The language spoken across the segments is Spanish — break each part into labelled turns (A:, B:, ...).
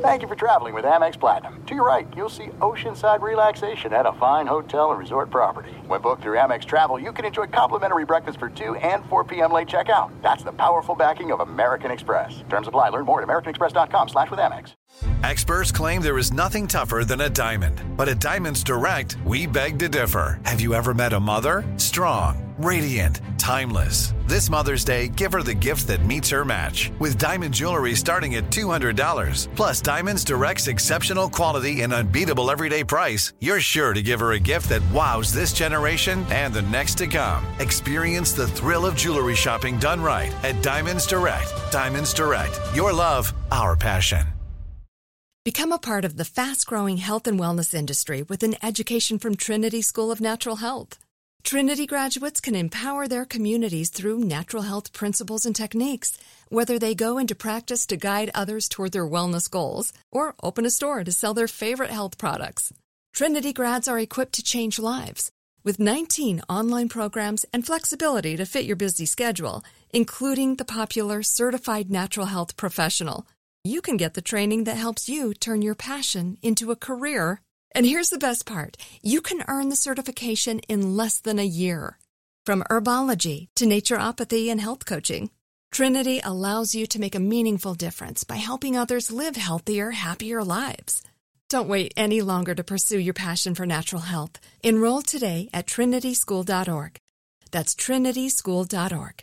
A: Thank you for traveling with Amex Platinum. To your right, you'll see oceanside relaxation at a fine hotel and resort property. When booked through Amex Travel, you can enjoy complimentary breakfast for 2 and 4 p.m. late checkout. That's the powerful backing of American Express. Terms apply. Learn more at americanexpress.com slash with Amex.
B: Experts claim there is nothing tougher than a diamond. But at Diamonds Direct, we beg to differ. Have you ever met a mother? Strong, radiant, timeless. This Mother's Day, give her the gift that meets her match. With diamond jewelry starting at $200. Plus, Diamonds Direct's exceptional quality and unbeatable everyday price, you're sure to give her a gift that wows this generation and the next to come. Experience the thrill of jewelry shopping done right at Diamonds Direct. Diamonds Direct. Your love, our passion.
C: Become a part of the fast growing health and wellness industry with an education from Trinity School of Natural Health. Trinity graduates can empower their communities through natural health principles and techniques, whether they go into practice to guide others toward their wellness goals or open a store to sell their favorite health products. Trinity grads are equipped to change lives. With 19 online programs and flexibility to fit your busy schedule, including the popular Certified Natural Health Professional, you can get the training that helps you turn your passion into a career. And here's the best part you can earn the certification in less than a year. From herbology to naturopathy and health coaching, Trinity allows you to make a meaningful difference by helping others live healthier, happier lives. Don't wait any longer to pursue your passion for natural health. Enroll today at trinityschool.org. That's trinityschool.org.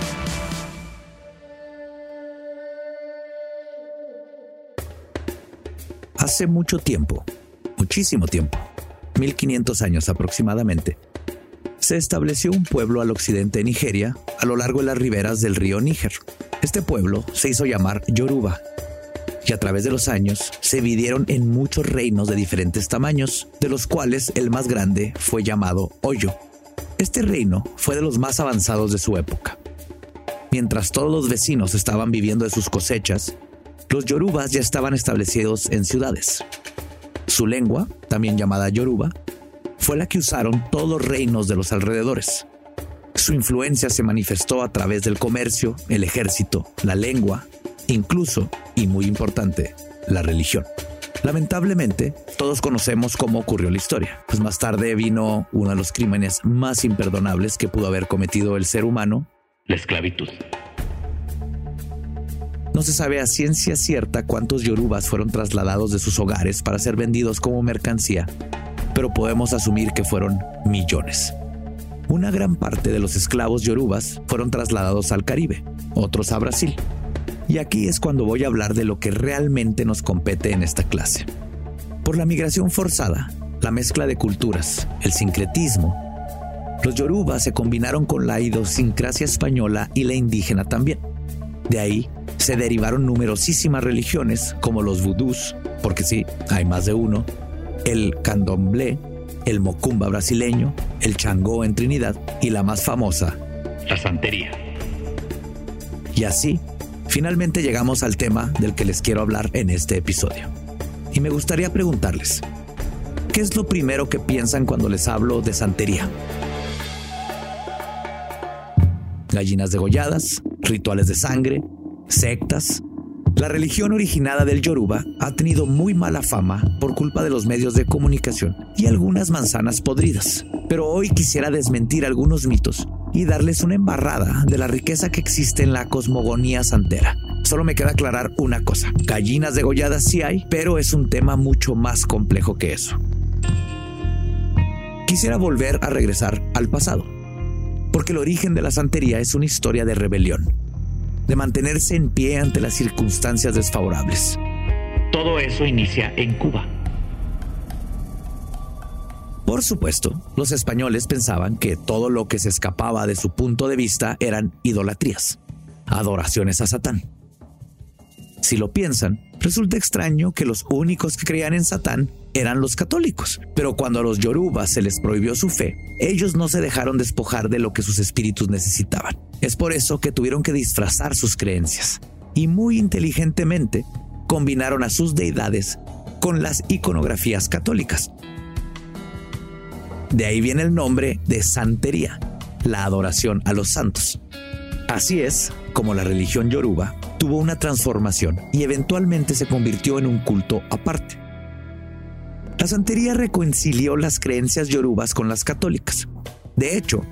D: Hace mucho tiempo, muchísimo tiempo, 1500 años aproximadamente, se estableció un pueblo al occidente de Nigeria, a lo largo de las riberas del río Níger. Este pueblo se hizo llamar Yoruba y a través de los años se dividieron en muchos reinos de diferentes tamaños, de los cuales el más grande fue llamado Oyo. Este reino fue de los más avanzados de su época. Mientras todos los vecinos estaban viviendo de sus cosechas, los yorubas ya estaban establecidos en ciudades. Su lengua, también llamada yoruba, fue la que usaron todos los reinos de los alrededores. Su influencia se manifestó a través del comercio, el ejército, la lengua, incluso, y muy importante, la religión. Lamentablemente, todos conocemos cómo ocurrió la historia, pues más tarde vino uno de los crímenes más imperdonables que pudo haber cometido el ser humano,
E: la esclavitud.
D: No se sabe a ciencia cierta cuántos yorubas fueron trasladados de sus hogares para ser vendidos como mercancía, pero podemos asumir que fueron millones. Una gran parte de los esclavos yorubas fueron trasladados al Caribe, otros a Brasil. Y aquí es cuando voy a hablar de lo que realmente nos compete en esta clase. Por la migración forzada, la mezcla de culturas, el sincretismo, los yorubas se combinaron con la idiosincrasia española y la indígena también. De ahí se derivaron numerosísimas religiones como los vudús, porque sí, hay más de uno, el candomblé, el mocumba brasileño, el changó en Trinidad y la más famosa,
E: la santería.
D: Y así, finalmente llegamos al tema del que les quiero hablar en este episodio. Y me gustaría preguntarles, ¿qué es lo primero que piensan cuando les hablo de santería? Gallinas degolladas, rituales de sangre, sectas. La religión originada del Yoruba ha tenido muy mala fama por culpa de los medios de comunicación y algunas manzanas podridas. Pero hoy quisiera desmentir algunos mitos y darles una embarrada de la riqueza que existe en la cosmogonía santera. Solo me queda aclarar una cosa. Gallinas degolladas sí hay, pero es un tema mucho más complejo que eso. Quisiera volver a regresar al pasado, porque el origen de la santería es una historia de rebelión, de mantenerse en pie ante las circunstancias desfavorables.
E: Todo eso inicia en Cuba.
D: Por supuesto, los españoles pensaban que todo lo que se escapaba de su punto de vista eran idolatrías, adoraciones a Satán. Si lo piensan, Resulta extraño que los únicos que creían en Satán eran los católicos, pero cuando a los yorubas se les prohibió su fe, ellos no se dejaron despojar de lo que sus espíritus necesitaban. Es por eso que tuvieron que disfrazar sus creencias y muy inteligentemente combinaron a sus deidades con las iconografías católicas. De ahí viene el nombre de santería, la adoración a los santos. Así es como la religión yoruba tuvo una transformación y eventualmente se convirtió en un culto aparte. La santería reconcilió las creencias yorubas con las católicas. De hecho,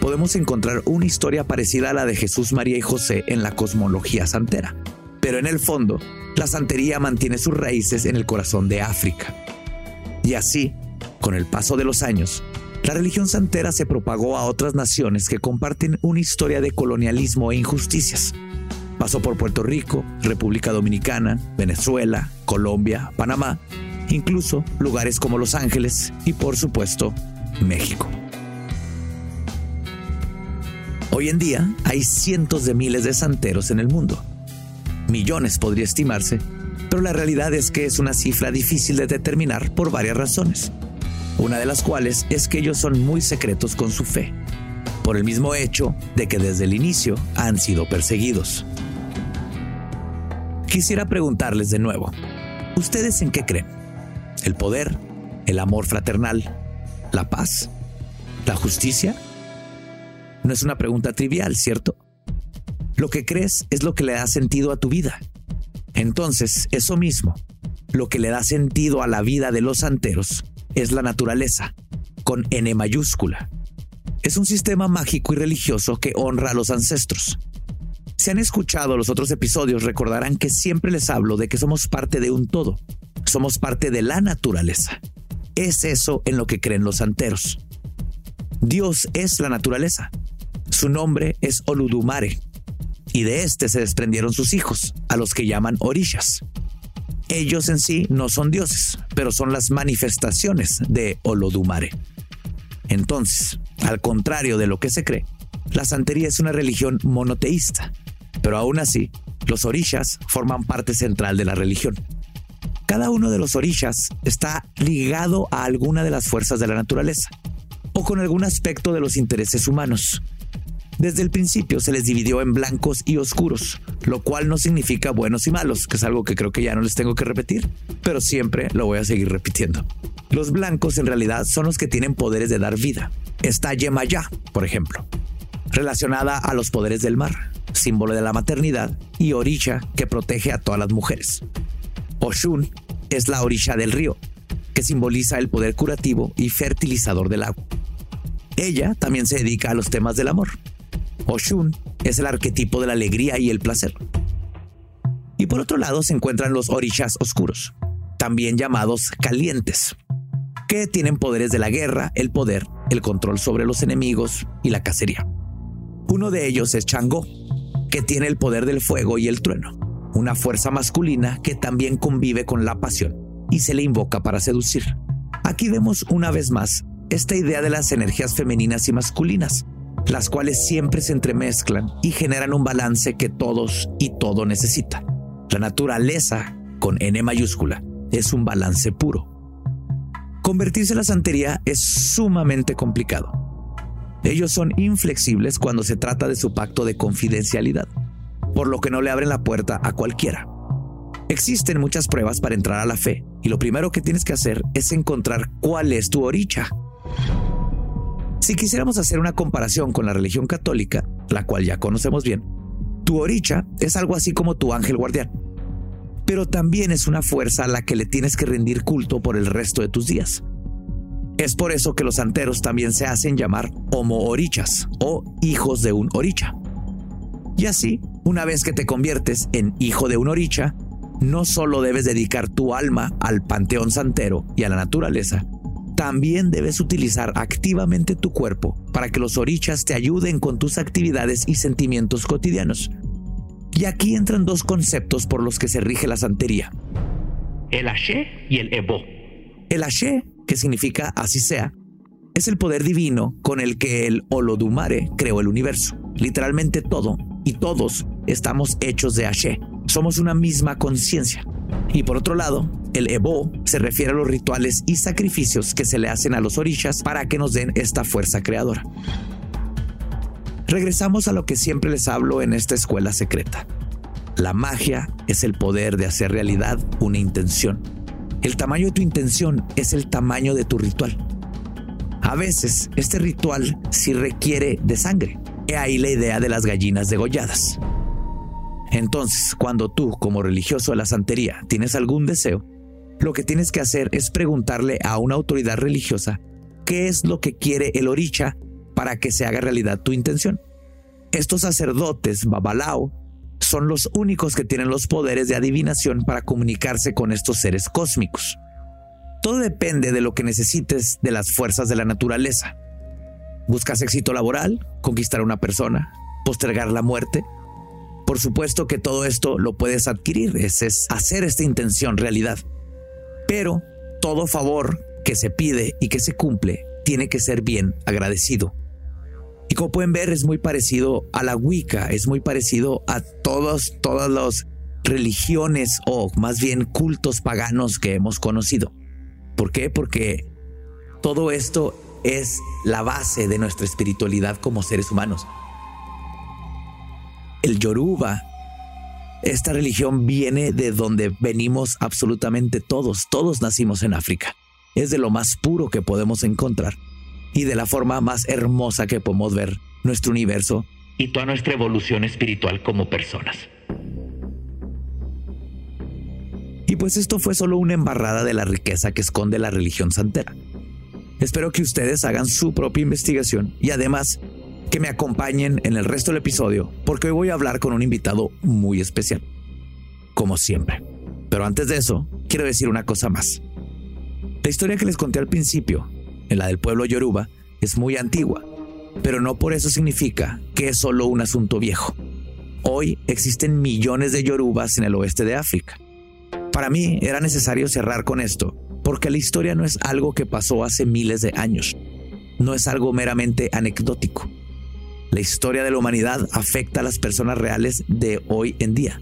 D: podemos encontrar una historia parecida a la de Jesús, María y José en la cosmología santera. Pero en el fondo, la santería mantiene sus raíces en el corazón de África. Y así, con el paso de los años, la religión santera se propagó a otras naciones que comparten una historia de colonialismo e injusticias. Pasó por Puerto Rico, República Dominicana, Venezuela, Colombia, Panamá, incluso lugares como Los Ángeles y por supuesto México. Hoy en día hay cientos de miles de santeros en el mundo. Millones podría estimarse, pero la realidad es que es una cifra difícil de determinar por varias razones. Una de las cuales es que ellos son muy secretos con su fe, por el mismo hecho de que desde el inicio han sido perseguidos. Quisiera preguntarles de nuevo, ¿ustedes en qué creen? ¿El poder? ¿El amor fraternal? ¿La paz? ¿La justicia? No es una pregunta trivial, ¿cierto? Lo que crees es lo que le da sentido a tu vida. Entonces, eso mismo, lo que le da sentido a la vida de los santeros, es la naturaleza, con N mayúscula. Es un sistema mágico y religioso que honra a los ancestros, si han escuchado los otros episodios, recordarán que siempre les hablo de que somos parte de un todo. Somos parte de la naturaleza. Es eso en lo que creen los santeros. Dios es la naturaleza. Su nombre es Oludumare. Y de este se desprendieron sus hijos, a los que llaman orillas. Ellos en sí no son dioses, pero son las manifestaciones de Olodumare. Entonces, al contrario de lo que se cree, la santería es una religión monoteísta, pero aún así, los orillas forman parte central de la religión. Cada uno de los orillas está ligado a alguna de las fuerzas de la naturaleza o con algún aspecto de los intereses humanos. Desde el principio se les dividió en blancos y oscuros, lo cual no significa buenos y malos, que es algo que creo que ya no les tengo que repetir, pero siempre lo voy a seguir repitiendo. Los blancos en realidad son los que tienen poderes de dar vida. Está Yemayá, por ejemplo, relacionada a los poderes del mar, símbolo de la maternidad, y Orisha, que protege a todas las mujeres. Oshun es la Orisha del río, que simboliza el poder curativo y fertilizador del agua. Ella también se dedica a los temas del amor. Oshun es el arquetipo de la alegría y el placer. Y por otro lado se encuentran los orishas oscuros, también llamados calientes, que tienen poderes de la guerra, el poder, el control sobre los enemigos y la cacería. Uno de ellos es Changó, que tiene el poder del fuego y el trueno, una fuerza masculina que también convive con la pasión y se le invoca para seducir. Aquí vemos una vez más esta idea de las energías femeninas y masculinas, las cuales siempre se entremezclan y generan un balance que todos y todo necesitan. La naturaleza, con N mayúscula, es un balance puro. Convertirse en la santería es sumamente complicado ellos son inflexibles cuando se trata de su pacto de confidencialidad, por lo que no le abren la puerta a cualquiera. Existen muchas pruebas para entrar a la fe y lo primero que tienes que hacer es encontrar cuál es tu oricha. Si quisiéramos hacer una comparación con la religión católica, la cual ya conocemos bien, tu oricha es algo así como tu ángel guardián, pero también es una fuerza a la que le tienes que rendir culto por el resto de tus días. Es por eso que los santeros también se hacen llamar homo-orichas o hijos de un oricha. Y así, una vez que te conviertes en hijo de un oricha, no solo debes dedicar tu alma al panteón santero y a la naturaleza, también debes utilizar activamente tu cuerpo para que los orichas te ayuden con tus actividades y sentimientos cotidianos. Y aquí entran dos conceptos por los que se rige la santería.
E: El Ashe y el Ebo.
D: El Ashe que significa así sea, es el poder divino con el que el Olodumare creó el universo. Literalmente todo y todos estamos hechos de Ashe. Somos una misma conciencia. Y por otro lado, el Ebo se refiere a los rituales y sacrificios que se le hacen a los orishas para que nos den esta fuerza creadora. Regresamos a lo que siempre les hablo en esta escuela secreta. La magia es el poder de hacer realidad una intención. El tamaño de tu intención es el tamaño de tu ritual. A veces, este ritual sí requiere de sangre. He ahí la idea de las gallinas degolladas. Entonces, cuando tú, como religioso de la santería, tienes algún deseo, lo que tienes que hacer es preguntarle a una autoridad religiosa qué es lo que quiere el oricha para que se haga realidad tu intención. Estos sacerdotes, babalao, son los únicos que tienen los poderes de adivinación para comunicarse con estos seres cósmicos. Todo depende de lo que necesites de las fuerzas de la naturaleza. ¿Buscas éxito laboral? ¿Conquistar a una persona? ¿Postergar la muerte? Por supuesto que todo esto lo puedes adquirir, es, es hacer esta intención realidad. Pero todo favor que se pide y que se cumple tiene que ser bien agradecido. Y como pueden ver, es muy parecido a la Wicca, es muy parecido a todos, todas las religiones o más bien cultos paganos que hemos conocido. ¿Por qué? Porque todo esto es la base de nuestra espiritualidad como seres humanos. El Yoruba, esta religión viene de donde venimos absolutamente todos, todos nacimos en África. Es de lo más puro que podemos encontrar y de la forma más hermosa que podemos ver nuestro universo
E: y toda nuestra evolución espiritual como personas.
D: Y pues esto fue solo una embarrada de la riqueza que esconde la religión santera. Espero que ustedes hagan su propia investigación y además que me acompañen en el resto del episodio porque hoy voy a hablar con un invitado muy especial, como siempre. Pero antes de eso, quiero decir una cosa más. La historia que les conté al principio, en la del pueblo Yoruba, es muy antigua, pero no por eso significa que es solo un asunto viejo. Hoy existen millones de Yorubas en el oeste de África para mí era necesario cerrar con esto, porque la historia no es algo que pasó hace miles de años, no es algo meramente anecdótico. La historia de la humanidad afecta a las personas reales de hoy en día.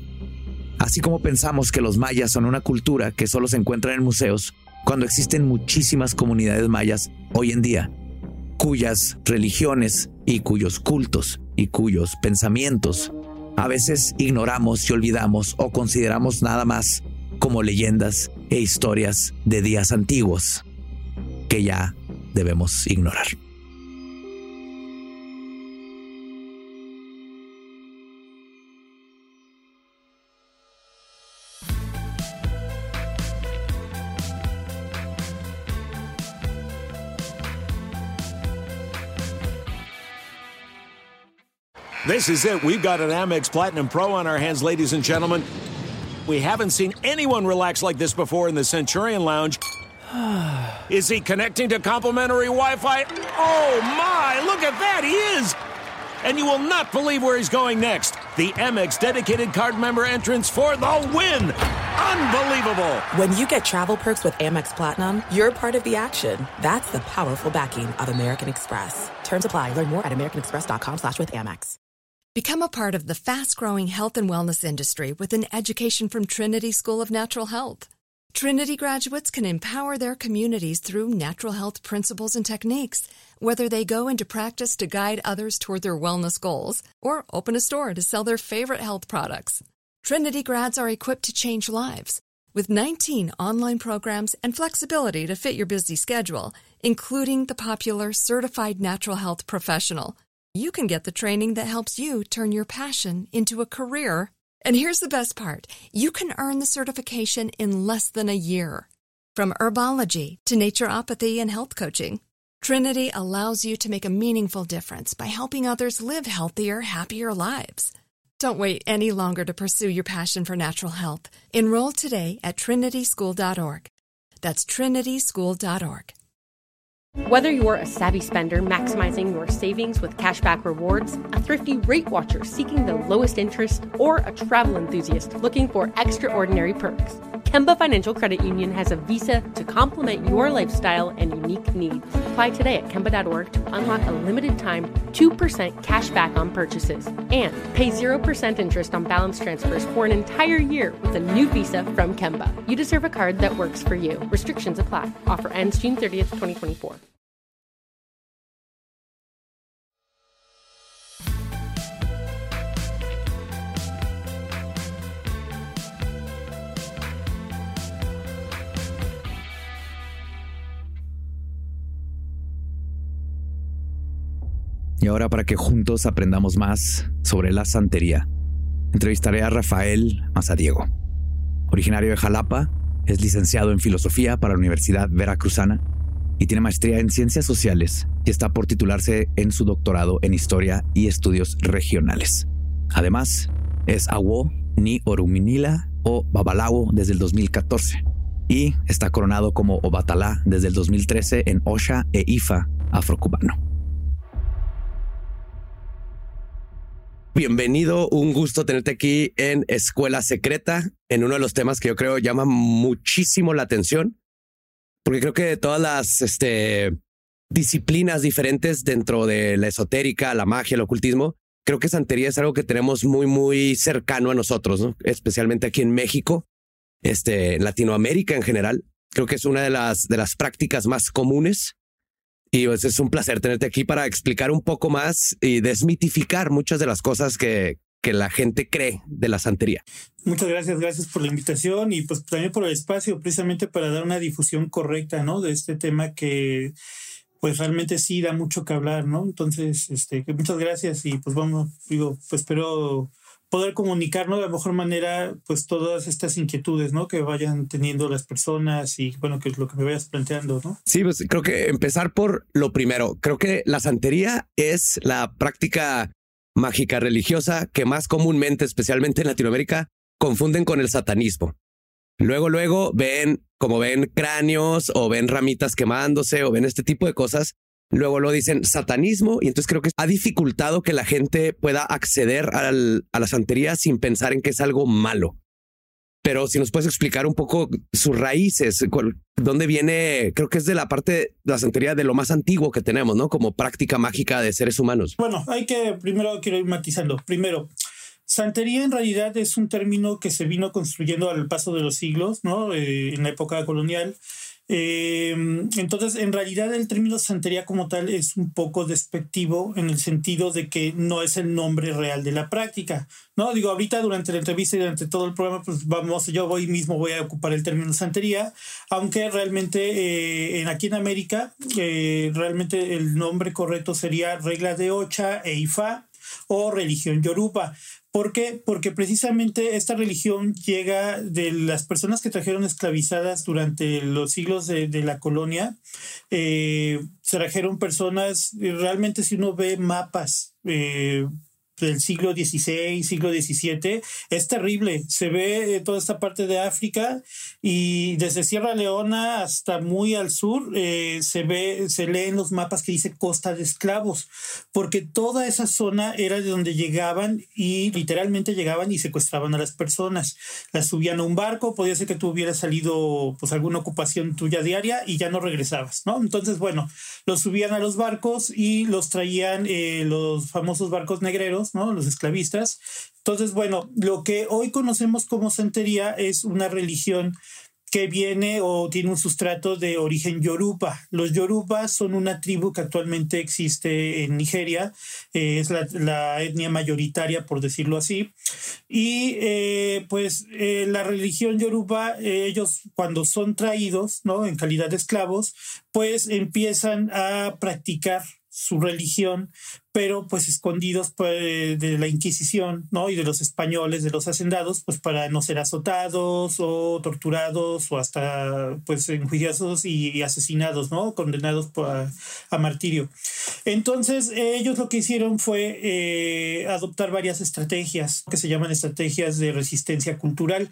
D: Así como pensamos que los mayas son una cultura que solo se encuentra en museos, cuando existen muchísimas comunidades mayas hoy en día, cuyas religiones y cuyos cultos y cuyos pensamientos a veces ignoramos y olvidamos o consideramos nada más como leyendas e historias de días antiguos que ya debemos ignorar.
F: This is it. We've got an Amex Platinum Pro on our hands, ladies and gentlemen. We haven't seen anyone relax like this before in the Centurion Lounge. is he connecting to complimentary Wi Fi? Oh my, look at that, he is! And you will not believe where he's going next. The Amex dedicated card member entrance for the win! Unbelievable!
G: When you get travel perks with Amex Platinum, you're part of the action. That's the powerful backing of American Express. Terms apply. Learn more at americanexpress.com slash with Amex.
C: Become a part of the fast-growing health and wellness industry with an education from Trinity School of Natural Health. Trinity graduates can empower their communities through natural health principles and techniques, whether they go into practice to guide others toward their wellness goals or open a store to sell their favorite health products. Trinity grads are equipped to change lives. With 19 online programs and flexibility to fit your busy schedule, including the popular Certified Natural Health Professional, you can get the training that helps you turn your passion into a career. And here's the best part you can earn the certification in less than a year. From herbology to naturopathy and health coaching, Trinity allows you to make a meaningful difference by helping others live healthier, happier lives. Don't wait any longer to pursue your passion for natural health. Enroll today at trinityschool.org. That's trinityschool.org.
H: Whether you're a savvy spender maximizing your savings with cashback rewards, a thrifty rate watcher seeking the lowest interest, or a travel enthusiast looking for extraordinary perks, Kemba Financial Credit Union has a visa to complement your lifestyle and unique needs. Apply today at Kemba.org to unlock a limited time 2% cash back on purchases and pay 0% interest on balance transfers for an entire year with a new visa from Kemba. You deserve a card that works for you. Restrictions apply. Offer ends June 30th, 2024.
D: Y ahora para que juntos aprendamos más sobre la santería, entrevistaré a Rafael Mazadiego. Originario de Jalapa, es licenciado en filosofía para la Universidad Veracruzana y tiene maestría en ciencias sociales y está por titularse en su doctorado en historia y estudios regionales. Además, es Awo ni Oruminila o Babalawo desde el 2014 y está coronado como Obatalá desde el 2013 en Osha e Ifa afrocubano. Bienvenido, un gusto tenerte aquí en Escuela Secreta, en uno de los temas que yo creo llama muchísimo la atención, porque creo que de todas las este, disciplinas diferentes dentro de la esotérica, la magia, el ocultismo, creo que santería es algo que tenemos muy, muy cercano a nosotros, especialmente aquí en México, este, en Latinoamérica en general. Creo que es una de las, de las prácticas más comunes y pues es un placer tenerte aquí para explicar un poco más y desmitificar muchas de las cosas que, que la gente cree de la santería.
I: Muchas gracias, gracias por la invitación y pues también por el espacio, precisamente para dar una difusión correcta, ¿no? De este tema que pues realmente sí da mucho que hablar, ¿no? Entonces, este, muchas gracias y pues vamos, digo, pues espero poder comunicarnos de la mejor manera, pues todas estas inquietudes, ¿no? Que vayan teniendo las personas y bueno, que es lo que me vayas planteando, ¿no?
D: Sí, pues creo que empezar por lo primero. Creo que la santería es la práctica mágica religiosa que más comúnmente, especialmente en Latinoamérica, confunden con el satanismo. Luego, luego ven, como ven cráneos o ven ramitas quemándose o ven este tipo de cosas Luego lo dicen satanismo y entonces creo que ha dificultado que la gente pueda acceder a la santería sin pensar en que es algo malo. Pero si nos puedes explicar un poco sus raíces, dónde viene, creo que es de la parte de la santería de lo más antiguo que tenemos, ¿no? Como práctica mágica de seres humanos.
I: Bueno, hay que primero quiero ir matizando. Primero, santería en realidad es un término que se vino construyendo al paso de los siglos, ¿no? Eh, en la época colonial eh, entonces, en realidad el término santería como tal es un poco despectivo en el sentido de que no es el nombre real de la práctica. No, digo, ahorita durante la entrevista y durante todo el programa, pues vamos, yo voy mismo voy a ocupar el término santería, aunque realmente eh, en, aquí en América, eh, realmente el nombre correcto sería regla de Ocha e Ifa o religión yoruba. ¿Por qué? Porque precisamente esta religión llega de las personas que trajeron esclavizadas durante los siglos de, la colonia. Eh, trajeron personas, realmente si uno ve mapas, eh, del siglo XVI, siglo XVII, es terrible. Se ve toda esta parte de África y desde Sierra Leona hasta muy al sur eh, se ve, se leen los mapas que dice Costa de Esclavos, porque toda esa zona era de donde llegaban y literalmente llegaban y secuestraban a las personas. Las subían a un barco, podía ser que tú hubieras salido pues alguna ocupación tuya diaria y ya no regresabas, ¿no? Entonces, bueno, los subían a los barcos y los traían eh, los famosos barcos negreros los esclavistas. Entonces, bueno, lo que hoy conocemos como santería es una religión que viene o tiene un sustrato de origen yoruba. Los yorubas son una tribu que actualmente existe en Nigeria, eh, es la, etnia mayoritaria, por decirlo así. Y eh, pues eh, la religión yoruba, ellos cuando son traídos, ¿no? En calidad de esclavos, pues empiezan a practicar su religión, pero pues escondidos pues, de la Inquisición, ¿no? Y de los españoles, de los hacendados, pues para no ser azotados o torturados o hasta pues enjuiciados y, asesinados, ¿no? Condenados a, martirio. Entonces ellos lo que hicieron fue eh, adoptar varias estrategias que se llaman estrategias de resistencia cultural.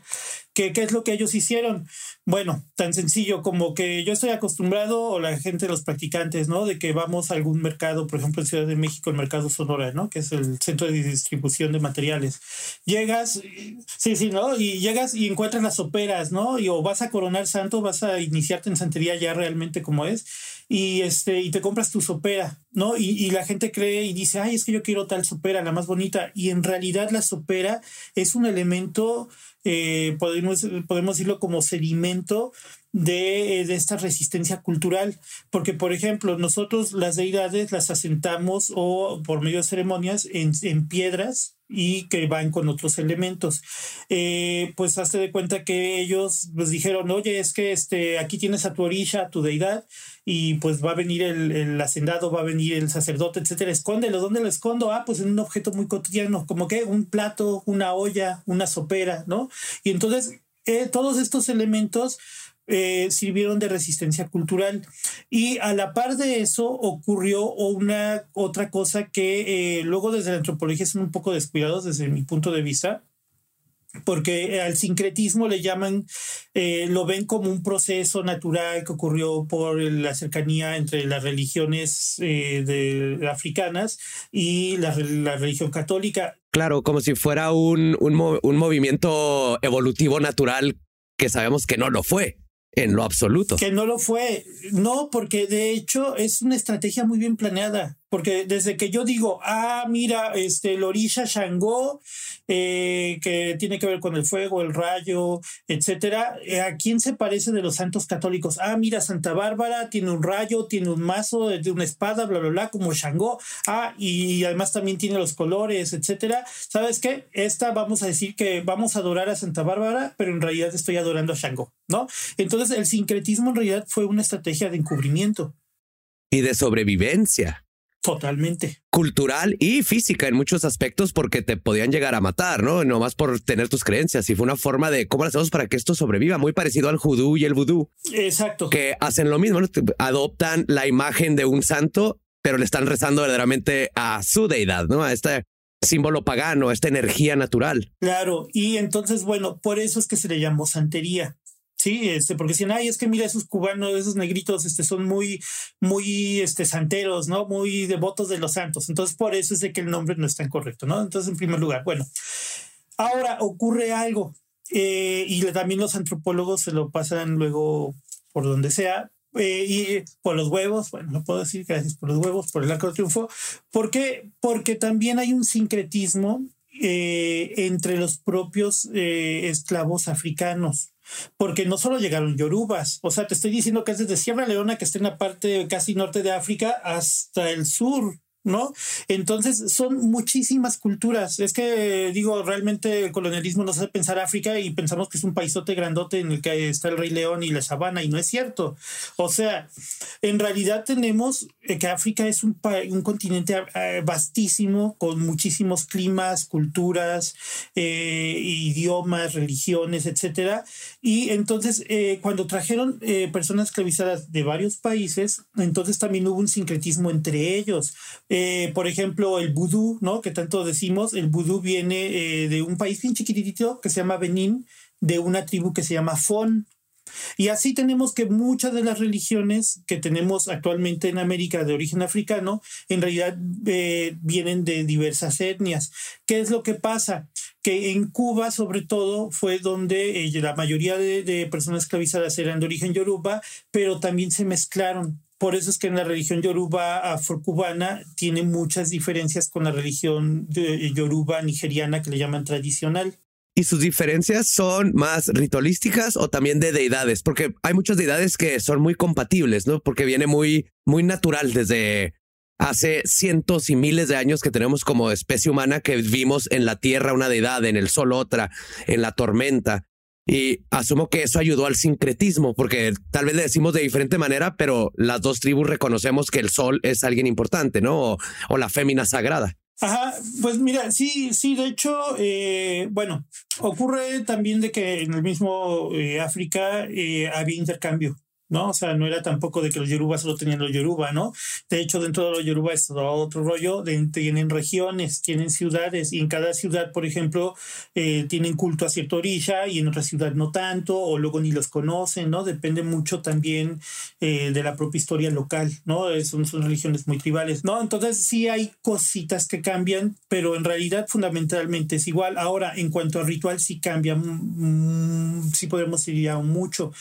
I: ¿Qué, ¿Qué es lo que ellos hicieron? Bueno, tan sencillo como que yo estoy acostumbrado, o la gente, los practicantes, ¿no? De que vamos a algún mercado, por ejemplo, en Ciudad de México, Supermercado Sonora, ¿no? Que es el centro de distribución de materiales. Llegas, sí, sí, ¿no? Y llegas y encuentras las soperas, ¿no? Y o vas a coronar santo, vas a iniciarte en santería ya realmente como es, y este, y te compras tu sopera, ¿no? Y, y la gente cree y dice, ay, es que yo quiero tal sopera, la más bonita. Y en realidad la sopera es un elemento, eh, podemos, podemos decirlo como sedimento de, de, esta resistencia cultural. Porque, por ejemplo, nosotros las deidades las asentamos o por medio de ceremonias en, en piedras y que van con otros elementos. Eh, pues hazte de cuenta que ellos pues dijeron, oye, es que este, aquí tienes a tu orilla, a tu deidad, y pues va a venir el, el, hacendado, va a venir el sacerdote, etcétera. Escóndelo, ¿dónde lo escondo? Ah, pues en un objeto muy cotidiano, como que un plato, una olla, una sopera, ¿no? Y entonces eh, todos estos elementos eh, sirvieron de resistencia cultural. Y a la par de eso ocurrió una otra cosa que eh, luego desde la antropología son un poco descuidados desde mi punto de vista, porque al sincretismo le llaman, eh, lo ven como un proceso natural que ocurrió por la cercanía entre las religiones eh, de, africanas y la, la, religión católica.
J: Claro, como si fuera un, un, un movimiento evolutivo natural que sabemos que no lo fue en lo absoluto.
I: Que no lo fue. No, porque de hecho es una estrategia muy bien planeada. Porque desde que yo digo, ah, mira, este, el orisha Shango, eh, que tiene que ver con el fuego, el rayo, etcétera, eh, ¿a quién se parece de los santos católicos? Ah, mira, Santa Bárbara tiene un rayo, tiene un mazo, de una espada, bla, bla, bla, como Shango. Ah, y además también tiene los colores, etcétera. ¿Sabes qué? Esta vamos a decir que vamos a adorar a Santa Bárbara, pero en realidad estoy adorando a Shango, ¿no? Entonces, el sincretismo en realidad fue una estrategia de encubrimiento.
J: Y de sobrevivencia.
I: Totalmente.
J: Cultural y física en muchos aspectos porque te podían llegar a matar, ¿no? No más por tener tus creencias. Y fue una forma de cómo lo hacemos para que esto sobreviva, muy parecido al judú y el vudú.
I: Exacto.
J: Que hacen lo mismo, ¿no? adoptan la imagen de un santo, pero le están rezando verdaderamente a su deidad, ¿no? A este símbolo pagano, a esta energía natural.
I: Claro. Y entonces, bueno, por eso es que se le llamó santería. Sí, este, porque dicen, ay, es que mira, esos cubanos, esos negritos, este, son muy, muy, este, santeros, ¿no? Muy devotos de los santos. Entonces, por eso es de que el nombre no está incorrecto, ¿no? Entonces, en primer lugar, bueno, ahora ocurre algo, eh, y también los antropólogos se lo pasan luego por donde sea, eh, y por los huevos, bueno, no puedo decir gracias por los huevos, por el arco de triunfo. ¿Por qué? Porque también hay un sincretismo eh, entre los propios eh, esclavos africanos porque no solo llegaron yorubas, o sea, te estoy diciendo que es desde Sierra Leona, que está en la parte casi norte de África, hasta el sur ¿no? Entonces son muchísimas culturas. Es que digo, realmente el colonialismo nos hace pensar África y pensamos que es un paisote grandote en el que está el Rey León y la sabana y no es cierto. O sea, en realidad tenemos eh, que África es un, un continente eh, vastísimo con muchísimos climas, culturas, eh, idiomas, religiones, etcétera. Y entonces cuando trajeron personas esclavizadas de varios países, entonces también hubo un sincretismo entre ellos eh, por ejemplo, el vudú, ¿no? Que tanto decimos, el vudú viene eh, de un país bien chiquitito que se llama Benín, de una tribu que se llama Fon. Y así tenemos que muchas de las religiones que tenemos actualmente en América de origen africano, en realidad eh, vienen de diversas etnias. ¿Qué es lo que pasa? Que en Cuba, sobre todo, fue donde la mayoría de, de personas esclavizadas eran de origen yoruba, pero también se mezclaron por eso es que en la religión yoruba afrocubana tiene muchas diferencias con la religión yoruba nigeriana que le llaman tradicional.
J: ¿Y sus diferencias son más ritualísticas o también de deidades? Porque hay muchas deidades que son muy compatibles, ¿no? Porque viene muy, muy natural desde hace cientos y miles de años que tenemos como especie humana que vimos en la tierra una deidad, en el sol otra, en la tormenta. Y asumo que eso ayudó al sincretismo, porque tal vez le decimos de diferente manera, pero las dos tribus reconocemos que el sol es alguien importante, ¿no? O, la fémina sagrada.
I: Ajá, pues mira, sí, sí, de hecho, eh, bueno, ocurre también de que en el mismo eh, África eh, había intercambio ¿no? O sea, no era tampoco de que los yorubas solo tenían los yoruba, ¿no? De hecho, dentro de los yoruba es otro rollo, tienen regiones, tienen ciudades, y en cada ciudad, por ejemplo, eh, tienen culto a cierta orilla y en otra ciudad no tanto, o luego ni los conocen, ¿no? Depende mucho también eh, de la propia historia local, ¿no? Son, son religiones muy tribales, ¿no? Entonces sí hay cositas que cambian, pero en realidad fundamentalmente es igual. Ahora, en cuanto a ritual, sí cambia, mm, sí podemos ir ya mucho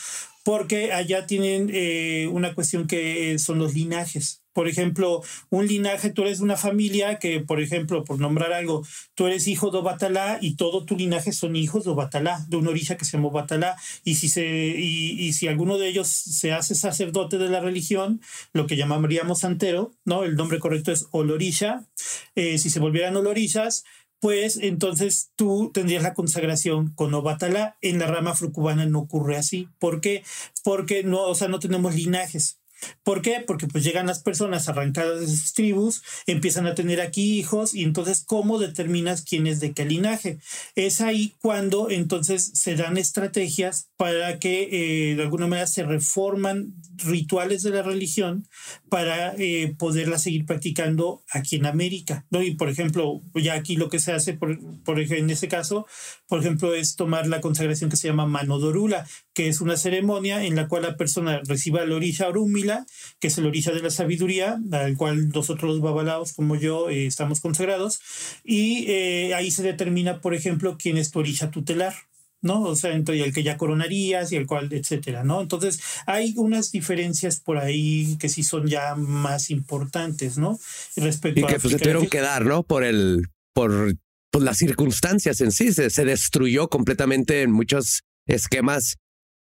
I: porque allá tienen eh, una cuestión que son los linajes. Por ejemplo, un linaje, tú eres una familia que, por ejemplo, por nombrar algo, tú eres hijo de Obatalá y todo tu linaje son hijos de Obatalá, de una orilla que se llama Obatalá. Y si, se, y, si alguno de ellos se hace sacerdote de la religión, lo que llamaríamos santero, ¿no? El nombre correcto es Olorisha. Eh, si se volvieran Olorillas, pues entonces tú tendrías la consagración con Obatala. En la rama frucubana no ocurre así. ¿Por qué? Porque no, o sea, no tenemos linajes. ¿Por qué? Porque pues llegan las personas arrancadas de sus tribus, empiezan a tener aquí hijos y entonces ¿cómo determinas quién es de qué linaje? Es ahí cuando entonces se dan estrategias para que eh, de alguna manera se reforman rituales de la religión para eh, poderla seguir practicando aquí en América. ¿no? Y por ejemplo, ya aquí lo que se hace, por, por en ese caso, por ejemplo, es tomar la consagración que se llama Manodorula, que es una ceremonia en la cual la persona reciba la orilla orúmila, que es el orilla de la sabiduría, al cual nosotros los babalaos como yo eh, estamos consagrados, y eh, ahí se determina, por ejemplo, quién es tu orilla tutelar. ¿no? O sea, entre el que ya coronarías y el cual, etcétera, ¿no? Entonces, hay unas diferencias por ahí que sí son ya más importantes, ¿no?
J: Respecto y que pues, se tuvieron que dar, ¿no? Por el, por pues, las circunstancias en sí, se, se destruyó completamente en muchos esquemas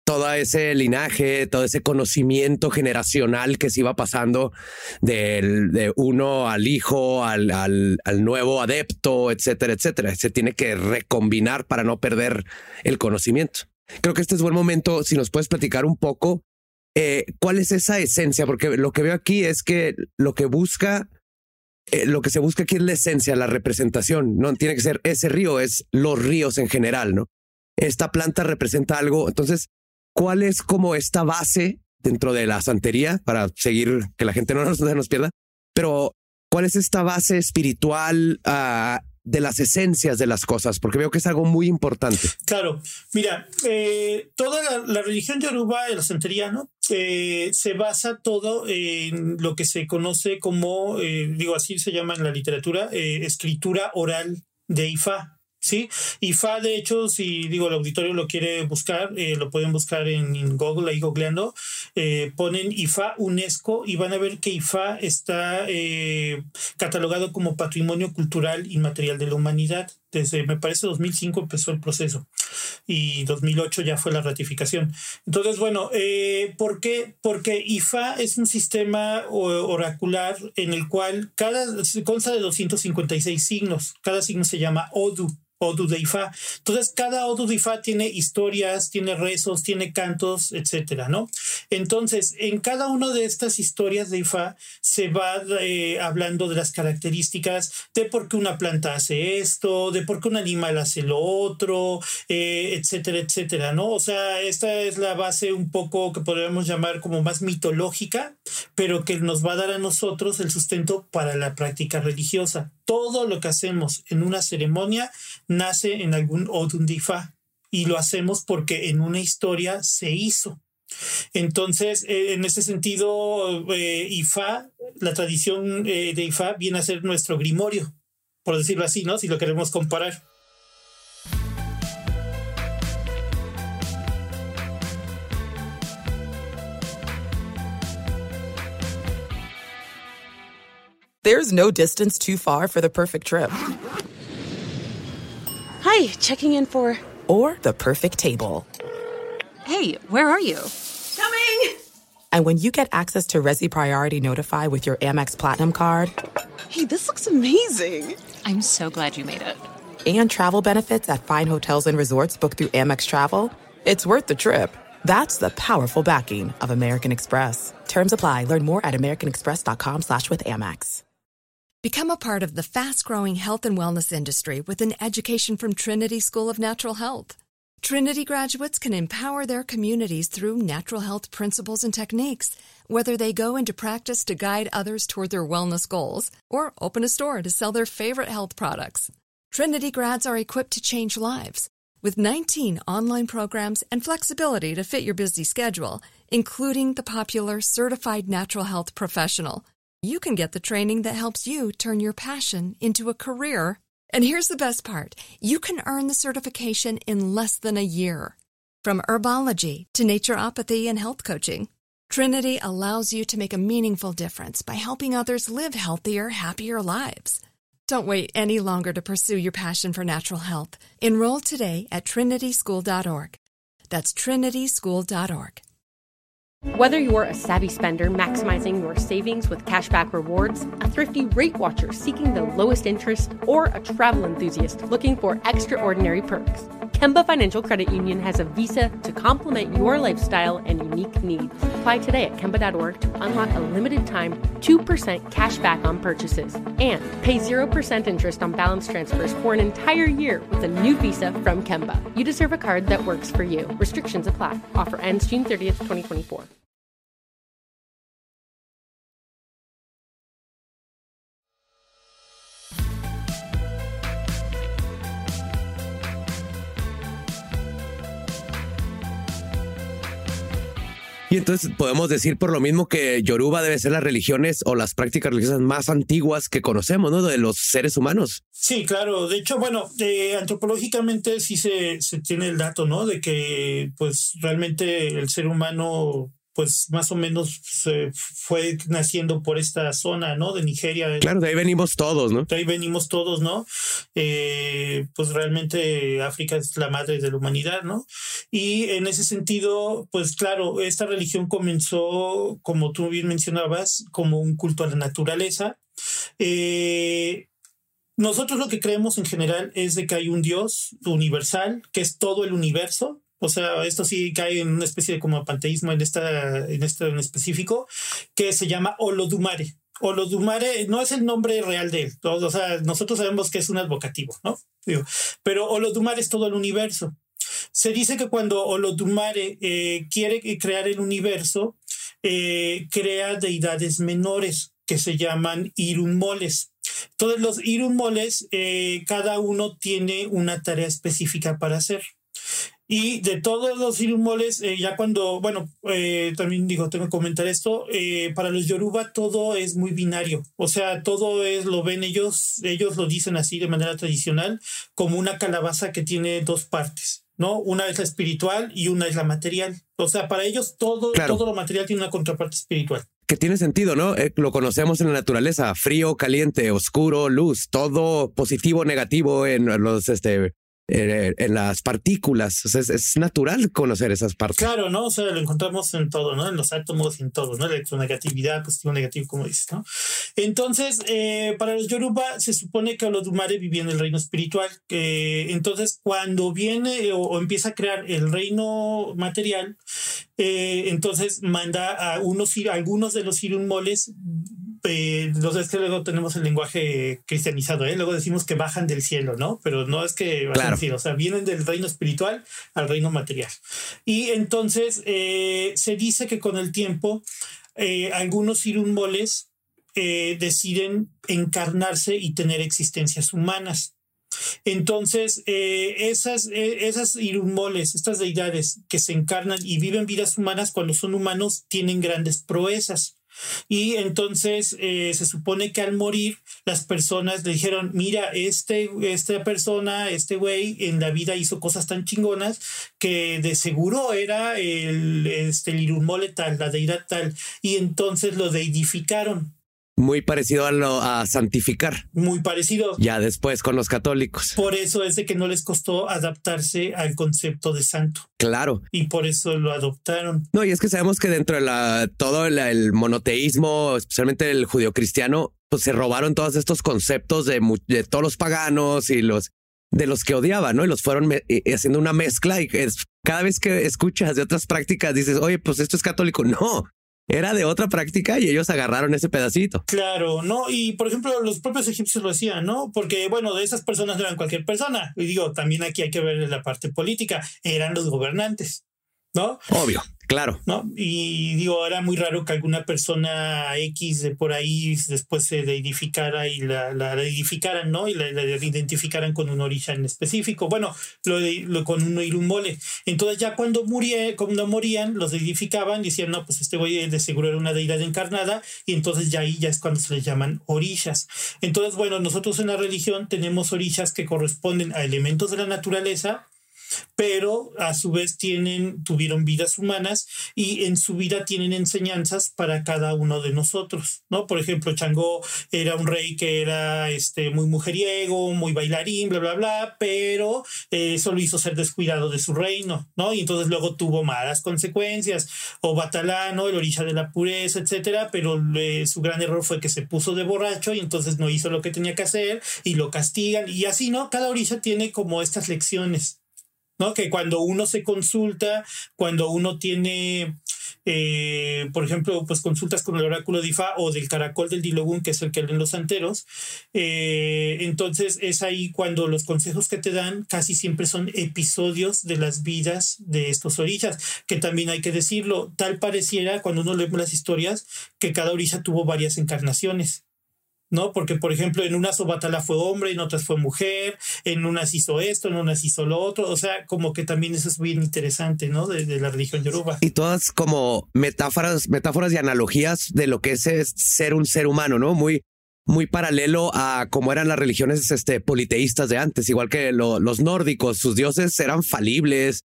J: todo ese linaje, todo ese conocimiento generacional que se iba pasando del, de uno al hijo, al, al, nuevo adepto, etcétera, etcétera. Se tiene que recombinar para no perder el conocimiento. Creo que este es buen momento, si nos puedes platicar un poco, eh, cuál es esa esencia, porque lo que veo aquí es que lo que busca, eh, lo que se busca aquí es la esencia, la representación, no tiene que ser ese río, es los ríos en general, ¿no? Esta planta representa algo, entonces cuál es como esta base dentro de la santería para seguir que la gente no nos, nos pierda, pero cuál es esta base espiritual uh, de las esencias de las cosas, porque veo que es algo muy importante.
I: Claro, mira, eh, toda la, la, religión yoruba, la santería, ¿no? Eh, se basa todo en lo que se conoce como, eh, digo así se llama en la literatura, eh, escritura oral de Ifá. ¿Sí? IFA, de hecho, si digo el auditorio lo quiere buscar, eh, lo pueden buscar en, Google, ahí googleando, eh, ponen IFA UNESCO y van a ver que IFA está eh, catalogado como Patrimonio Cultural Inmaterial de la Humanidad. Desde, me parece, 2005 empezó el proceso y 2008 ya fue la ratificación. Entonces, bueno, ¿por qué? Porque IFA es un sistema oracular en el cual cada consta de 256 signos. Cada signo se llama Odu. Odu de Ifá. Entonces, cada Odu de Ifá tiene historias, tiene rezos, tiene cantos, etcétera, ¿no? Entonces, en cada una de estas historias de Ifá se va eh, hablando de las características de por qué una planta hace esto, de por qué un animal hace lo otro, eh, etcétera, etcétera, ¿no? O sea, esta es la base un poco que podríamos llamar como más mitológica, pero que nos va a dar a nosotros el sustento para la práctica religiosa. Todo lo que hacemos en una ceremonia nace en algún Odundifa y lo hacemos porque en una historia se hizo. Entonces, eh, en ese sentido, eh, Ifá, la tradición eh, de Ifá viene a ser nuestro grimorio, por decirlo así, ¿no? Si lo queremos comparar.
G: There's no distance too far for the perfect trip.
K: Hi, checking in for.
G: Or the perfect table.
K: Hey, where are you?
L: Coming!
G: And when you get access to Resi Priority Notify with your Amex Platinum card.
K: Hey, this looks amazing! I'm so glad you made it.
G: And travel benefits at fine hotels and resorts booked through Amex Travel. It's worth the trip. That's the powerful backing of American Express. Terms apply. Learn more at americanexpress.com slash with Amex.
C: Become a part of the fast-growing health and wellness industry with an education from Trinity School of Natural Health. Trinity graduates can empower their communities through natural health principles and techniques, whether they go into practice to guide others toward their wellness goals or open a store to sell their favorite health products. Trinity grads are equipped to change lives with 19 online programs and flexibility to fit your busy schedule, including the popular Certified Natural Health Professional. You can get the training that helps you turn your passion into a career. And here's the best part you can earn the certification in less than a year. From herbology to naturopathy and health coaching, Trinity allows you to make a meaningful difference by helping others live healthier, happier lives. Don't wait any longer to pursue your passion for natural health. Enroll today at trinityschool.org. That's trinityschool.org.
H: Whether you're a savvy spender maximizing your savings with cashback rewards, a thrifty rate watcher seeking the lowest interest, or a travel enthusiast looking for extraordinary perks, Kemba Financial Credit Union has a visa to complement your lifestyle and unique needs. Apply today at Kemba.org to unlock a limited time 2% cash back on purchases and pay 0% interest on balance transfers for an entire year with a new visa from Kemba. You deserve a card that works for you. Restrictions apply. Offer ends June 30th, 2024.
J: Y entonces podemos decir por lo mismo que Yoruba debe ser las religiones o las prácticas religiosas más antiguas que conocemos, ¿no? De los seres humanos.
I: Sí, claro. De hecho, bueno, eh, antropológicamente sí se, se tiene el dato, ¿no? De que pues realmente el ser humano pues más o menos se fue naciendo por esta zona, ¿no? De Nigeria.
J: Claro, de ahí venimos todos, ¿no?
I: De ahí venimos todos, ¿no? Eh, pues realmente África es la madre de la humanidad, ¿no? Y en ese sentido, pues claro, esta religión comenzó, como tú bien mencionabas, como un culto a la naturaleza. Eh, nosotros lo que creemos en general es de que hay un Dios universal, que es todo el universo, o sea, esto sí cae en una especie de como panteísmo en esta, en esto en específico, que se llama Olodumare. Olodumare no es el nombre real de él. O sea, nosotros sabemos que es un advocativo, ¿no? pero Olodumare es todo el universo. Se dice que cuando Olodumare eh, quiere crear el universo, eh, crea deidades menores que se llaman irunmoles. Todos los irunmoles, eh, cada uno tiene una tarea específica para hacer. Y de todos los irunmoles, eh, ya cuando, bueno, eh, también digo, tengo que comentar esto, eh, para los yoruba todo es muy binario, o sea, todo es, lo ven ellos, ellos lo dicen así de manera tradicional, como una calabaza que tiene dos partes, ¿no? Una es la espiritual y una es la material. O sea, para ellos todo, todo lo material tiene una contraparte espiritual
J: que tiene sentido, ¿no? lo conocemos en la naturaleza, frío, caliente, oscuro, luz, todo positivo, negativo en los este en las partículas. O es, natural conocer esas partes.
I: Claro, ¿no? O sea, lo encontramos en todo, ¿no? En los átomos y en todo, ¿no? Electronegatividad, positivo, negativo, como dices, ¿no? Entonces, eh, para los Yoruba se supone que Olodumare vivía en el reino espiritual. entonces, cuando viene o, empieza a crear el reino material, eh, entonces manda a unos, algunos de los irunmoles eh, es que luego tenemos el lenguaje cristianizado, ¿eh? luego decimos que bajan del cielo, ¿no? Pero no es que bajan del cielo, o sea, vienen del reino espiritual al reino material. Y entonces eh, se dice que con el tiempo algunos irunmoles deciden encarnarse y tener existencias humanas. Entonces, esas, esas irunmoles, estas deidades que se encarnan y viven vidas humanas cuando son humanos, tienen grandes proezas. Y entonces eh, se supone que al morir las personas le dijeron, mira, este, esta persona, este güey en la vida hizo cosas tan chingonas que de seguro era el, este, el tal, la deidad tal. Y entonces lo deidificaron
J: muy parecido a lo a santificar.
I: Muy parecido.
J: Ya después con los católicos.
I: Por eso es de que no les costó adaptarse al concepto de santo.
J: Claro.
I: Y por eso lo adoptaron.
J: No, y es que sabemos que dentro de la, todo el, monoteísmo, especialmente el judío cristiano, pues se robaron todos estos conceptos de, de todos los paganos y los de los que odiaban, ¿no? Y los fueron haciendo una mezcla y es, cada vez que escuchas de otras prácticas dices, oye, pues esto es católico. No, era de otra práctica y ellos agarraron ese pedacito.
I: Claro, ¿no? Y por ejemplo, los propios egipcios lo hacían, ¿no? Porque, bueno, de esas personas no eran cualquier persona. Y digo, también aquí hay que ver la parte política, eran los gobernantes, ¿no?
J: Obvio. Claro.
I: ¿No? Y digo, era muy raro que alguna persona X de por ahí después se edificara y la, la edificaran, ¿no? Y la, identificaran con un origen en específico. Bueno, lo, lo con un irumbole. Entonces ya cuando, muría, cuando morían, los edificaban, decían, no, pues este güey de seguro era una deidad encarnada y entonces ya ahí ya es cuando se les llaman orillas. Entonces, bueno, nosotros en la religión tenemos orillas que corresponden a elementos de la naturaleza pero a su vez tienen, tuvieron vidas humanas y en su vida tienen enseñanzas para cada uno de nosotros, ¿no? Por ejemplo, Changó era un rey que era este, muy mujeriego, muy bailarín, bla, bla, bla, pero eh, eso lo hizo ser descuidado de su reino, ¿no? Y entonces luego tuvo malas consecuencias. O Batalano, el orilla de la pureza, etcétera, pero eh, su gran error fue que se puso de borracho y entonces no hizo lo que tenía que hacer y lo castigan y así, ¿no? Cada orilla tiene como estas lecciones. ¿No? Que cuando uno se consulta, cuando uno tiene, eh, por ejemplo, pues consultas con el oráculo de Ifá o del caracol del Dilogún, que es el que leen los santeros, eh, entonces es ahí cuando los consejos que te dan casi siempre son episodios de las vidas de estos orillas, que también hay que decirlo, tal pareciera cuando uno lee las historias que cada orilla tuvo varias encarnaciones. ¿No? Porque, por ejemplo, en unas Obatala fue hombre, en otras fue mujer, en unas hizo esto, en unas hizo lo otro, o sea, como que también eso es bien interesante, ¿no? De, la religión yoruba.
J: Y todas como metáforas, metáforas y analogías de lo que es, ser un ser humano, ¿no? Muy, muy paralelo a cómo eran las religiones este, politeístas de antes, igual que los nórdicos, sus dioses eran falibles,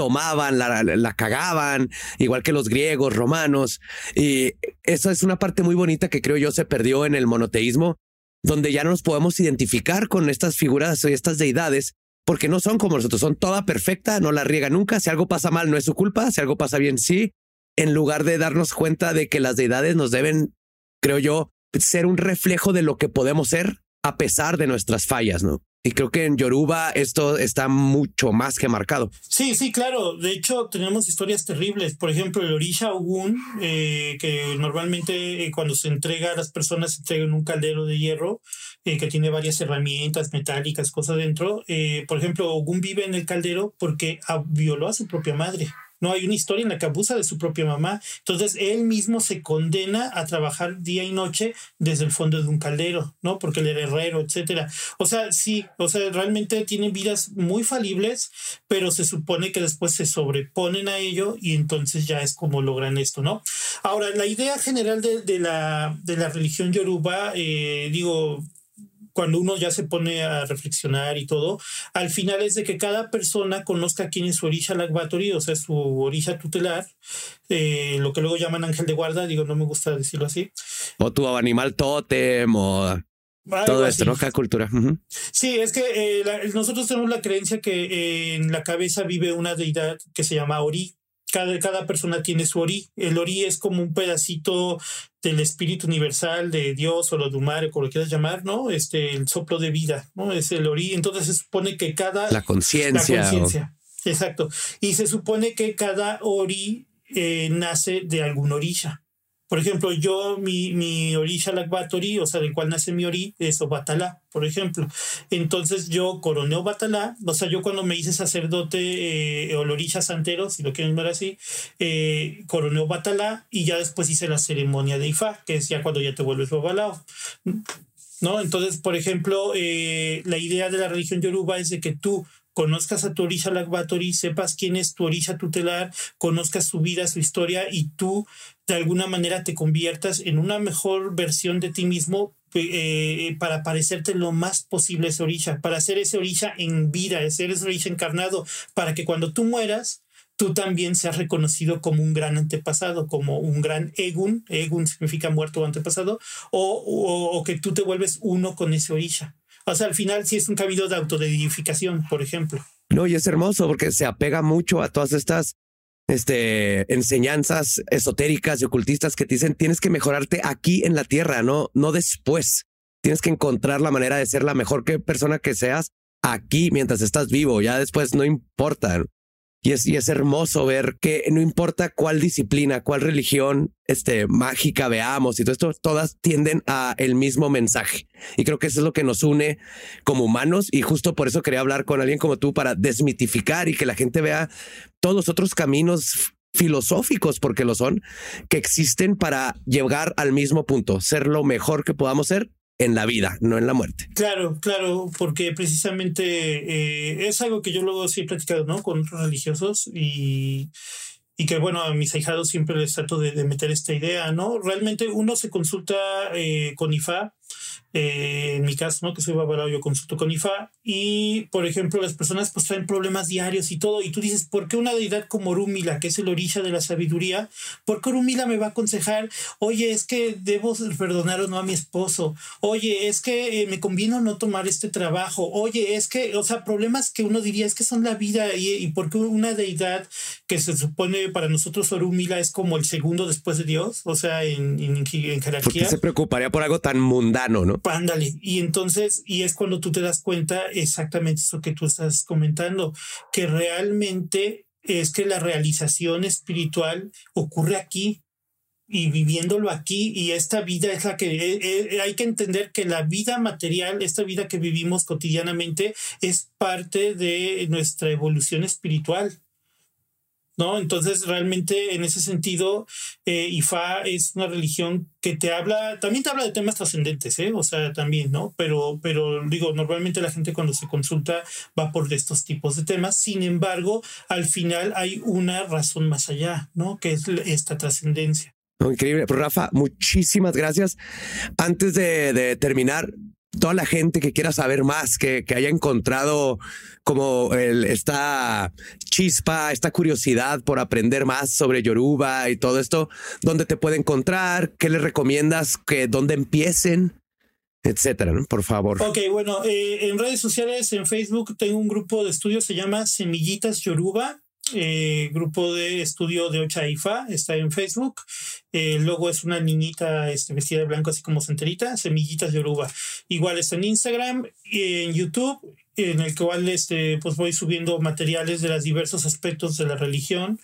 J: tomaban, la, la, cagaban, igual que los griegos, romanos. Y eso es una parte muy bonita que creo yo se perdió en el monoteísmo, donde ya no nos podemos identificar con estas figuras y estas deidades, porque no son como nosotros, son toda perfecta, no la riega nunca. Si algo pasa mal, no es su culpa, si algo pasa bien, sí. En lugar de darnos cuenta de que las deidades nos deben, creo yo, ser un reflejo de lo que podemos ser a pesar de nuestras fallas, ¿no? Y creo que en Yoruba esto está mucho más que marcado.
I: Sí, sí, claro. De hecho, tenemos historias terribles. Por ejemplo, el Orisha Ogun, eh, que normalmente eh, cuando se entrega a las personas se entrega en un caldero de hierro eh, que tiene varias herramientas metálicas, cosas dentro. por ejemplo, Ogun vive en el caldero porque violó a su propia madre. No hay una historia en la que abusa de su propia mamá. Entonces él mismo se condena a trabajar día y noche desde el fondo de un caldero, ¿no? Porque él era herrero, etcétera. O sea, sí, o sea, realmente tienen vidas muy falibles, pero se supone que después se sobreponen a ello y entonces ya es como logran esto, ¿no? Ahora, la idea general de, la, de la religión yoruba, eh, digo, cuando uno ya se pone a reflexionar y todo, al final es de que cada persona conozca quién es su orilla lagvatory, o sea, su orilla tutelar, eh, lo que luego llaman ángel de guarda, digo, no me gusta decirlo así.
J: O tu animal tótem, o todo esto, ¿no? Cada cultura.
I: Sí, es que eh, nosotros tenemos la creencia que eh, en la cabeza vive una deidad que se llama Ori, cada, cada, persona tiene su ori. El ori es como un pedacito del espíritu universal de Dios o lo Dumare, como lo quieras llamar, ¿no? Este, el soplo de vida, ¿no? Es el ori. Entonces se supone que cada...
J: La conciencia.
I: Exacto. Y se supone que cada ori eh, nace de alguna orilla. Por ejemplo, yo, mi, mi orilla Lakbatori, o sea, del cual nace mi ori, es Obatalá, por ejemplo. Entonces yo coroné Obatalá, o sea, yo cuando me hice sacerdote eh, o orilla santero, si lo quieren ver así, eh, coroné y ya después hice la ceremonia de Ifá, que es ya cuando ya te vuelves Babalao. ¿No? Entonces, por ejemplo, eh, la idea de la religión yoruba es de que tú conozcas a tu orilla Lagbatori, sepas quién es tu orilla tutelar, conozcas su vida, su historia y tú de alguna manera te conviertas en una mejor versión de ti mismo eh, para parecerte lo más posible a esa orilla, para hacer esa orilla en vida, ser esa orilla encarnado, para que cuando tú mueras, tú también seas reconocido como un gran antepasado, como un gran Egun, Egun significa muerto o antepasado, o, o que tú te vuelves uno con esa orilla. O sea, al final sí es un camino de autodedificación, por ejemplo.
J: No, y es hermoso porque se apega mucho a todas estas este, enseñanzas esotéricas y ocultistas que te dicen tienes que mejorarte aquí en la tierra, no, no después. Tienes que encontrar la manera de ser la mejor persona que seas aquí mientras estás vivo. Ya después no importa. Y es, y es hermoso ver que no importa cuál disciplina, cuál religión este, mágica veamos y todo esto, todas tienden a el mismo mensaje. Y creo que eso es lo que nos une como humanos. Y justo por eso quería hablar con alguien como tú para desmitificar y que la gente vea todos los otros caminos filosóficos, porque lo son, que existen para llegar al mismo punto, ser lo mejor que podamos ser en la vida, no en la muerte.
I: Claro, claro, porque precisamente eh, es algo que yo luego sí he platicado, ¿no? Con otros religiosos y, y que, bueno, a mis ahijados siempre les trato de, meter esta idea, ¿no? Realmente uno se consulta eh, con IFA eh, en mi caso, ¿no? Que soy babalao, yo consulto con IFA y, por ejemplo, las personas pues traen problemas diarios y todo y tú dices, ¿por qué una deidad como Orúmila, que es el orilla de la sabiduría, por qué Orúmila me va a aconsejar, oye, es que debo perdonar o no a mi esposo, oye, es que eh, me conviene no tomar este trabajo, oye, es que, o sea, problemas que uno diría es que son la vida y, y por qué una deidad que se supone para nosotros Orúmila es como el segundo después de Dios, o sea, en, en, en jerarquía.
J: ¿Por qué se preocuparía por algo tan mundano, no?
I: Ándale. Y entonces, y es cuando tú te das cuenta exactamente eso que tú estás comentando, que realmente es que la realización espiritual ocurre aquí y viviéndolo aquí y esta vida es la que eh, eh, hay que entender que la vida material, esta vida que vivimos cotidianamente es parte de nuestra evolución espiritual. ¿No? Entonces, realmente en ese sentido, eh, IFA es una religión que te habla, también te habla de temas trascendentes, ¿eh? O sea, también, ¿no? Pero, pero digo, normalmente la gente cuando se consulta va por estos tipos de temas. Sin embargo, al final hay una razón más allá, ¿no? Que es esta trascendencia.
J: increíble. Rafa, muchísimas gracias. Antes de, de terminar, toda la gente que quiera saber más, que, que haya encontrado como el, esta chispa, esta curiosidad por aprender más sobre Yoruba y todo esto, ¿dónde te puede encontrar? ¿Qué les recomiendas? que ¿Dónde empiecen? Etcétera, por favor.
I: Ok, bueno, eh, en redes sociales, en Facebook, tengo un grupo de estudio, se llama Semillitas Yoruba. Eh, grupo de estudio de Ocha Ifa, está en Facebook. Eh, luego es una niñita este, vestida de blanco, así como centerita, semillitas de oruga. Igual está en Instagram, en YouTube, en el cual este, pues voy subiendo materiales de los diversos aspectos de la religión.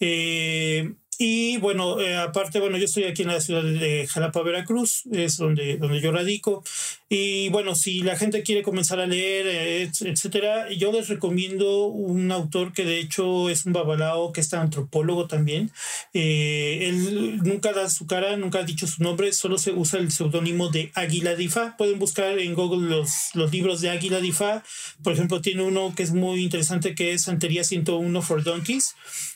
I: Eh, y bueno, eh, aparte, bueno, yo estoy aquí en la ciudad de Jalapa, Veracruz, es donde, donde yo radico. Y bueno, si la gente quiere comenzar a leer, eh, etcétera, yo les recomiendo un autor que de hecho es un babalao, que es antropólogo también. Eh, él nunca da su cara, nunca ha dicho su nombre, solo se usa el seudónimo de Águila Difa. Pueden buscar en Google los, los libros de Águila Difa. Por ejemplo, tiene uno que es muy interesante que es Santería 101 for Donkeys.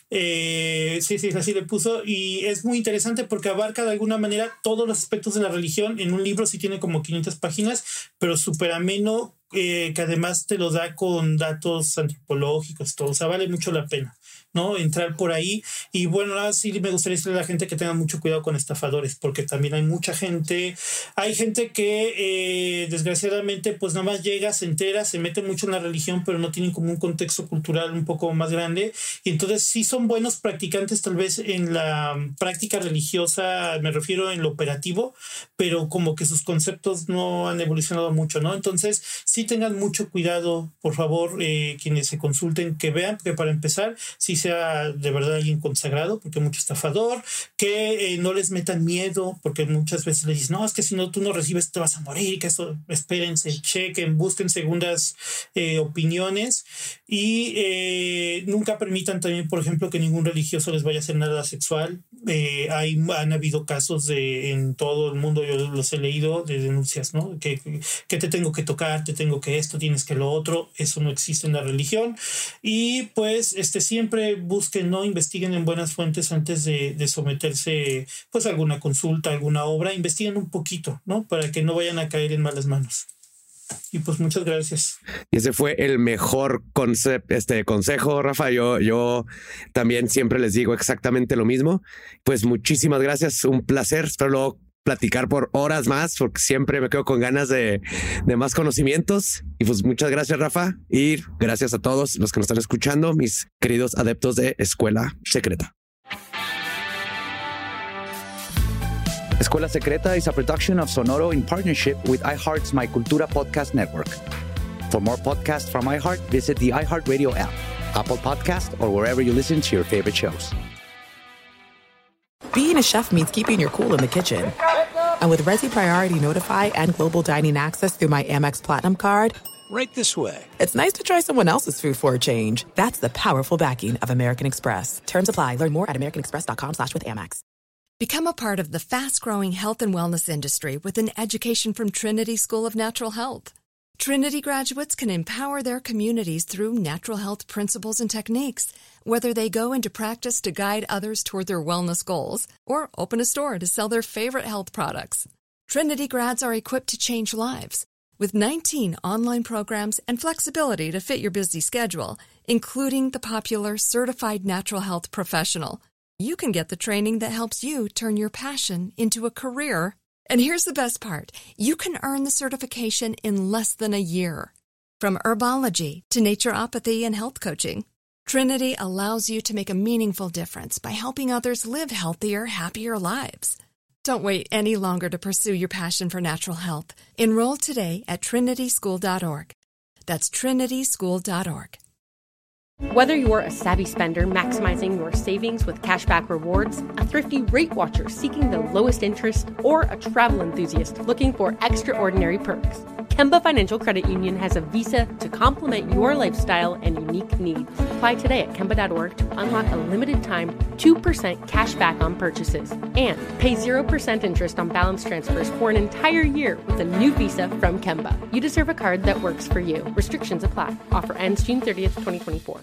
I: Eh, sí, sí, así le puso. Y es muy interesante porque abarca de alguna manera todos los aspectos de la religión. En un libro sí tiene como 500 páginas, pero súper ameno, eh, que además te lo da con datos antropológicos, todo. O sea, vale mucho la pena. ¿No? Entrar por ahí. Y bueno, sí me gustaría decirle a la gente que tenga mucho cuidado con estafadores, porque también hay mucha gente, hay gente que eh, desgraciadamente pues nada más llega, se entera, se mete mucho en la religión, pero no tienen como un contexto cultural un poco más grande. Y entonces sí son buenos practicantes tal vez en la práctica religiosa, me refiero en lo operativo, pero como que sus conceptos no han evolucionado mucho, ¿no? Entonces sí tengan mucho cuidado, por favor, eh, quienes se consulten, que vean que para empezar, si sea de verdad alguien consagrado, porque mucho estafador, que eh, no les metan miedo, porque muchas veces les dicen, no, es que si no tú no recibes te vas a morir, que eso, espérense, chequen, busquen segundas eh, opiniones y eh, nunca permitan también, por ejemplo, que ningún religioso les vaya a hacer nada sexual. hay, han habido casos de en todo el mundo, yo los he leído, de denuncias, ¿no? Que, que te tengo que tocar, te tengo que esto, tienes que lo otro, eso no existe en la religión. Y pues este siempre busquen, ¿no? Investiguen en buenas fuentes antes de, someterse pues a alguna consulta, alguna obra, investiguen un poquito, ¿no? Para que no vayan a caer en malas manos. Y pues muchas gracias.
J: Y ese fue el mejor este consejo, Rafa. Yo, yo también siempre les digo exactamente lo mismo. Pues muchísimas gracias. Un placer. Espero platicar por horas más, porque siempre me quedo con ganas de, de, más conocimientos. Y pues muchas gracias, Rafa. Y gracias a todos los que nos están escuchando, mis queridos adeptos de Escuela Secreta.
D: Escuela Secreta is a production of Sonoro in partnership with iHeart's My Cultura podcast network. For more podcasts from iHeart, visit the iHeartRadio app, Apple Podcast, or wherever you listen to your favorite shows.
G: Being a chef means keeping your cool in the kitchen. And with Resi Priority Notify and Global Dining Access through my Amex Platinum card,
F: Right this way.
G: it's nice to try someone else's food for a change. That's the powerful backing of American Express. Terms apply. Learn more at americanexpress.com slash with Amex.
C: Become a part of the fast-growing health and wellness industry with an education from Trinity School of Natural Health. Trinity graduates can empower their communities through natural health principles and techniques, whether they go into practice to guide others toward their wellness goals or open a store to sell their favorite health products. Trinity grads are equipped to change lives with 19 online programs and flexibility to fit your busy schedule, including the popular Certified Natural Health Professional. You can get the training that helps you turn your passion into a career. And here's the best part you can earn the certification in less than a year. From herbology to naturopathy and health coaching, Trinity allows you to make a meaningful difference by helping others live healthier, happier lives. Don't wait any longer to pursue your passion for natural health. Enroll today at trinityschool.org. That's trinityschool.org.
H: Whether you're a savvy spender maximizing your savings with cashback rewards, a thrifty rate watcher seeking the lowest interest, or a travel enthusiast looking for extraordinary perks, Kemba Financial Credit Union has a visa to complement your lifestyle and unique needs. Apply today at Kemba.org to unlock a limited time 2% cash back on purchases and pay 0% interest on balance transfers for an entire year with a new visa from Kemba. You deserve a card that works for you. Restrictions apply. Offer ends June 30th, 2024.